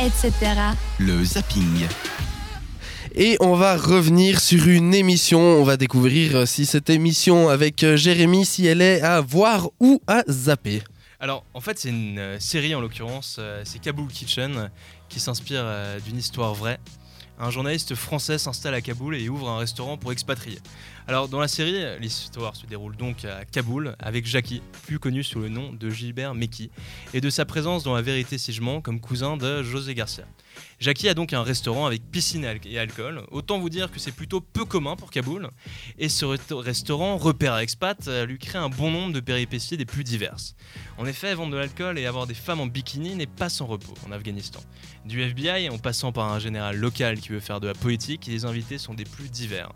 etc. Le zapping. Et on va revenir sur une émission. On va découvrir si cette émission avec euh, Jérémy, si elle est à voir ou à zapper. Alors, en fait, c'est une euh, série en l'occurrence, euh, c'est Kaboul Kitchen, qui s'inspire d'une histoire vraie. Un journaliste français s'installe à Kaboul et ouvre un restaurant pour expatriés. Alors, dans la série, l'histoire se déroule donc à Kaboul avec Jackie, plus connu sous le nom de Gilbert Meki, et de sa présence dans La Vérité si je comme cousin de José Garcia. Jackie a donc un restaurant avec piscine et al- et alcool. Autant vous dire que c'est plutôt peu commun pour Kaboul. Et ce restaurant, repère à expat, lui crée un bon nombre de péripéties des plus diverses. En effet, vendre de l'alcool et avoir des femmes en bikini n'est pas sans repos en Afghanistan. Du FBI en passant par un général local qui veut faire de la politique, les invités sont des plus divers.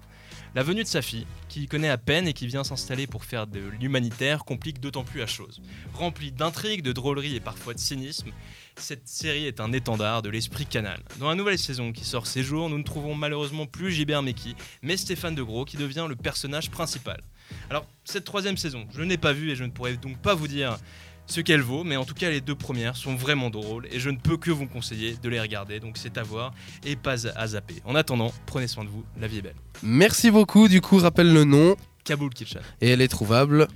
La venue de sa fille, qui connaît à peine et qui vient s'installer pour faire de l'humanitaire, complique d'autant plus la chose. Remplie d'intrigues, de drôleries et parfois de cynisme, cette série est un étendard de l'esprit canal. Dans la nouvelle saison qui sort ces jours, nous ne trouvons malheureusement plus Gilbert Meki, mais Stéphane de Gros qui devient le personnage principal. Alors, cette troisième saison, je n'ai pas vu et je ne pourrais donc pas vous dire ce qu'elle vaut, mais en tout cas les deux premières sont vraiment drôles et je ne peux que vous conseiller de les regarder, donc c'est à voir et pas à zapper. En attendant, prenez soin de vous, la vie est belle. Merci beaucoup. Du coup, rappelle le nom Kaboul Kitchen. et elle est trouvable.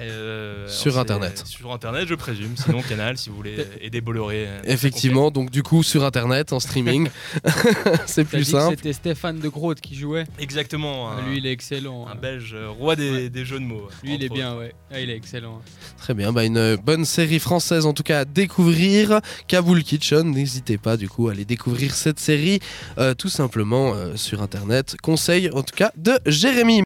Euh, Sur Internet. Sur internet, je présume, sinon Canal si vous voulez aider Bolloré. euh, Effectivement, donc du coup sur internet en streaming, c'est plus simple. C'était Stéphane de Groot qui jouait. Exactement. Un, Lui, il est excellent. un hein. belge euh, roi des, Ouais. des jeux de mots. Lui, il est bien, ouais. Ah, il est excellent. Très bien, bah une bonne série française en tout cas à découvrir. Kaboul Kitchen, n'hésitez pas du coup à aller découvrir cette série euh, tout simplement euh, sur internet. Conseil en tout cas de Jérémy.